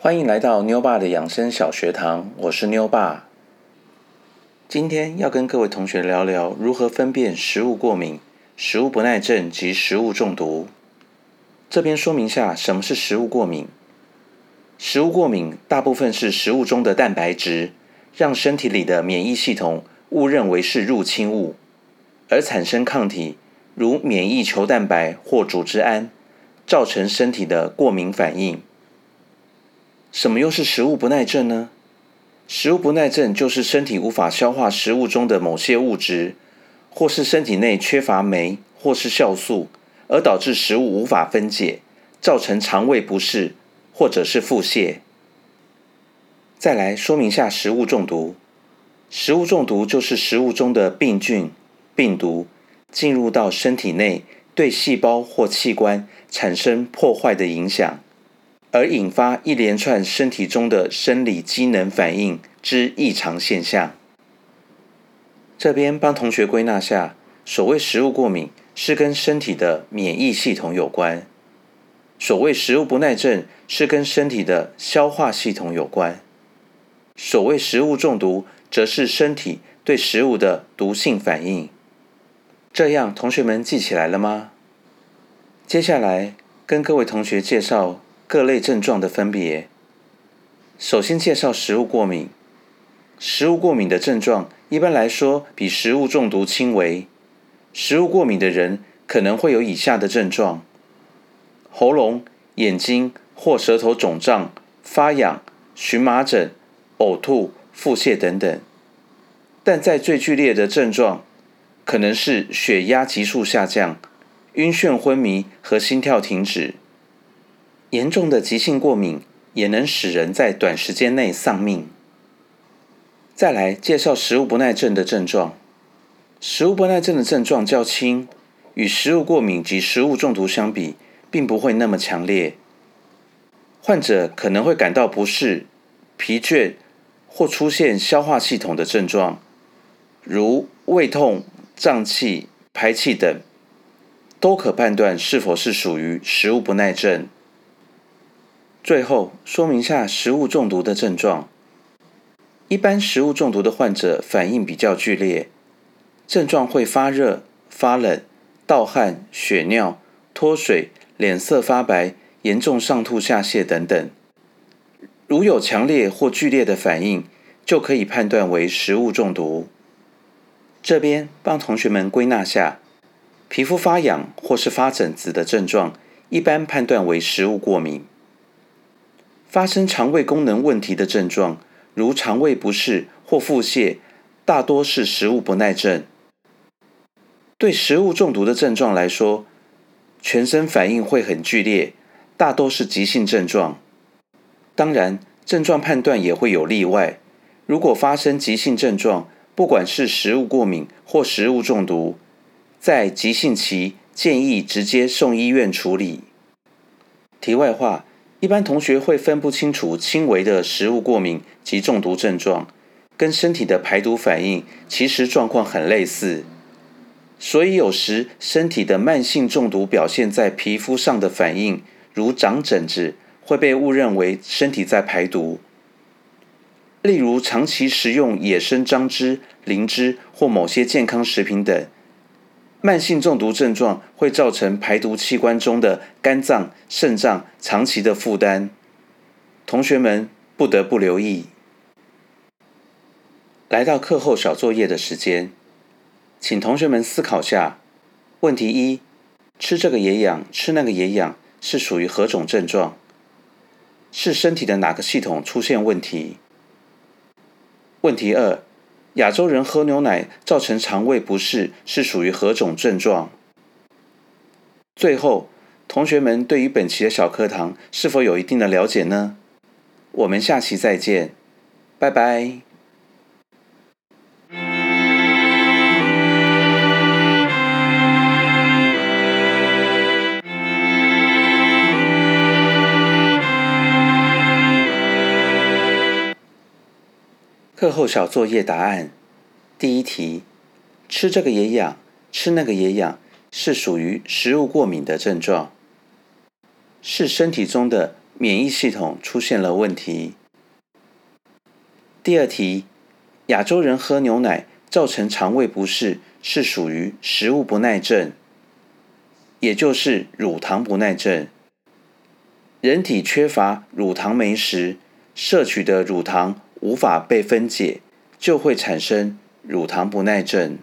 欢迎来到妞爸的养生小学堂，我是妞爸。今天要跟各位同学聊聊如何分辨食物过敏、食物不耐症及食物中毒。这边说明下什么是食物过敏。食物过敏大部分是食物中的蛋白质让身体里的免疫系统误认为是入侵物，而产生抗体，如免疫球蛋白或组织胺，造成身体的过敏反应。什么又是食物不耐症呢？食物不耐症就是身体无法消化食物中的某些物质，或是身体内缺乏酶或是酵素，而导致食物无法分解，造成肠胃不适或者是腹泻。再来说明下食物中毒。食物中毒就是食物中的病菌、病毒进入到身体内，对细胞或器官产生破坏的影响。而引发一连串身体中的生理机能反应之异常现象。这边帮同学归纳下，所谓食物过敏是跟身体的免疫系统有关；所谓食物不耐症是跟身体的消化系统有关；所谓食物中毒则是身体对食物的毒性反应。这样，同学们记起来了吗？接下来跟各位同学介绍。各类症状的分别。首先介绍食物过敏。食物过敏的症状一般来说比食物中毒轻微。食物过敏的人可能会有以下的症状：喉咙、眼睛或舌头肿胀、发痒、荨麻疹、呕吐、腹泻等等。但在最剧烈的症状，可能是血压急速下降、晕眩昏迷和心跳停止。严重的急性过敏也能使人在短时间内丧命。再来介绍食物不耐症的症状。食物不耐症的症状较轻，与食物过敏及食物中毒相比，并不会那么强烈。患者可能会感到不适、疲倦或出现消化系统的症状，如胃痛、胀气、排气等，都可判断是否是属于食物不耐症。最后说明下食物中毒的症状。一般食物中毒的患者反应比较剧烈，症状会发热、发冷、盗汗、血尿、脱水、脸色发白、严重上吐下泻等等。如有强烈或剧烈的反应，就可以判断为食物中毒。这边帮同学们归纳下：皮肤发痒或是发疹子的症状，一般判断为食物过敏。发生肠胃功能问题的症状，如肠胃不适或腹泻，大多是食物不耐症。对食物中毒的症状来说，全身反应会很剧烈，大多是急性症状。当然，症状判断也会有例外。如果发生急性症状，不管是食物过敏或食物中毒，在急性期建议直接送医院处理。题外话。一般同学会分不清楚轻微的食物过敏及中毒症状，跟身体的排毒反应其实状况很类似，所以有时身体的慢性中毒表现在皮肤上的反应，如长疹子，会被误认为身体在排毒。例如长期食用野生樟汁、灵芝或某些健康食品等。慢性中毒症状会造成排毒器官中的肝脏、肾脏长期的负担，同学们不得不留意。来到课后小作业的时间，请同学们思考下：问题一，吃这个也痒，吃那个也痒，是属于何种症状？是身体的哪个系统出现问题？问题二。亚洲人喝牛奶造成肠胃不适是属于何种症状？最后，同学们对于本期的小课堂是否有一定的了解呢？我们下期再见，拜拜。课后小作业答案：第一题，吃这个也痒，吃那个也痒，是属于食物过敏的症状，是身体中的免疫系统出现了问题。第二题，亚洲人喝牛奶造成肠胃不适，是属于食物不耐症，也就是乳糖不耐症。人体缺乏乳糖酶时，摄取的乳糖无法被分解，就会产生乳糖不耐症。